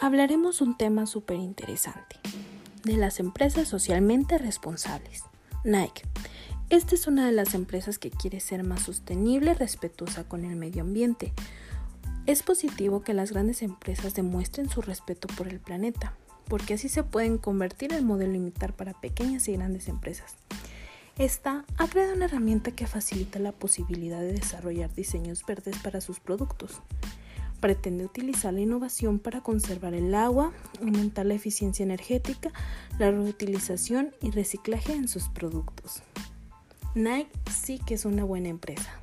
hablaremos un tema súper interesante, de las empresas socialmente responsables. Nike. Esta es una de las empresas que quiere ser más sostenible y respetuosa con el medio ambiente. Es positivo que las grandes empresas demuestren su respeto por el planeta, porque así se pueden convertir en modelo imitar para pequeñas y grandes empresas. Esta ha creado una herramienta que facilita la posibilidad de desarrollar diseños verdes para sus productos. Pretende utilizar la innovación para conservar el agua, aumentar la eficiencia energética, la reutilización y reciclaje en sus productos. Nike sí que es una buena empresa.